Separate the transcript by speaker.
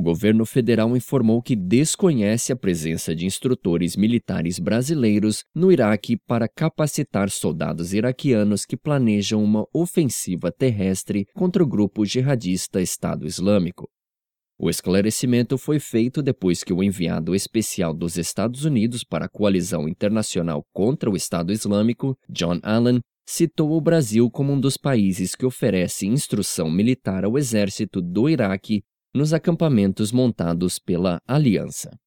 Speaker 1: governo federal informou que desconhece a presença de instrutores militares brasileiros no Iraque para capacitar soldados iraquianos que planejam uma ofensiva terrestre contra o grupo jihadista Estado Islâmico. O esclarecimento foi feito depois que o enviado especial dos Estados Unidos para a Coalizão Internacional contra o Estado Islâmico, John Allen, citou o Brasil como um dos países que oferece instrução militar ao exército do Iraque nos acampamentos montados pela aliança.